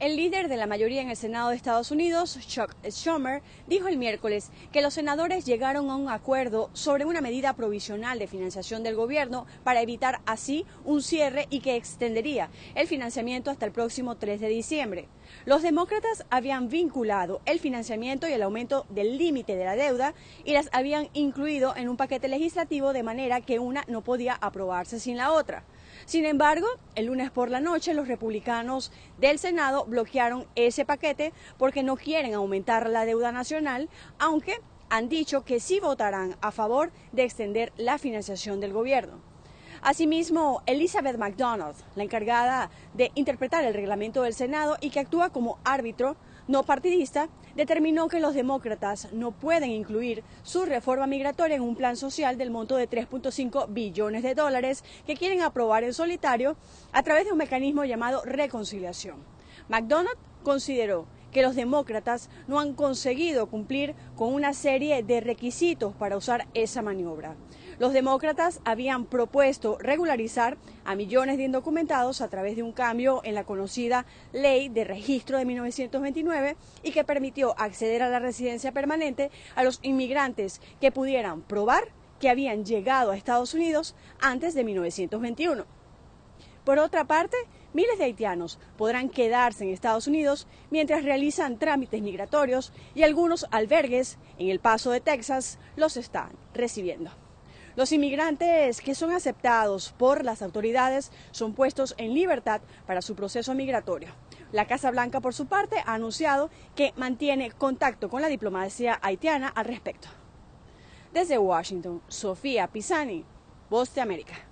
El líder de la mayoría en el Senado de Estados Unidos, Chuck Schumer, dijo el miércoles que los senadores llegaron a un acuerdo sobre una medida provisional de financiación del gobierno para evitar así un cierre y que extendería el financiamiento hasta el próximo 3 de diciembre. Los demócratas habían vinculado el financiamiento y el aumento del límite de la deuda y las habían incluido en un paquete legislativo de manera que una no podía aprobarse sin la otra. Sin embargo, el lunes por la noche los republicanos del Senado bloquearon ese paquete porque no quieren aumentar la deuda nacional, aunque han dicho que sí votarán a favor de extender la financiación del gobierno. Asimismo, Elizabeth McDonald, la encargada de interpretar el reglamento del Senado y que actúa como árbitro no partidista, determinó que los demócratas no pueden incluir su reforma migratoria en un plan social del monto de 3.5 billones de dólares que quieren aprobar en solitario a través de un mecanismo llamado reconciliación. McDonald consideró que los demócratas no han conseguido cumplir con una serie de requisitos para usar esa maniobra. Los demócratas habían propuesto regularizar a millones de indocumentados a través de un cambio en la conocida ley de registro de 1929 y que permitió acceder a la residencia permanente a los inmigrantes que pudieran probar que habían llegado a Estados Unidos antes de 1921. Por otra parte, miles de haitianos podrán quedarse en Estados Unidos mientras realizan trámites migratorios y algunos albergues en El Paso de Texas los están recibiendo. Los inmigrantes que son aceptados por las autoridades son puestos en libertad para su proceso migratorio. La Casa Blanca, por su parte, ha anunciado que mantiene contacto con la diplomacia haitiana al respecto. Desde Washington, Sofía Pisani, Voz de América.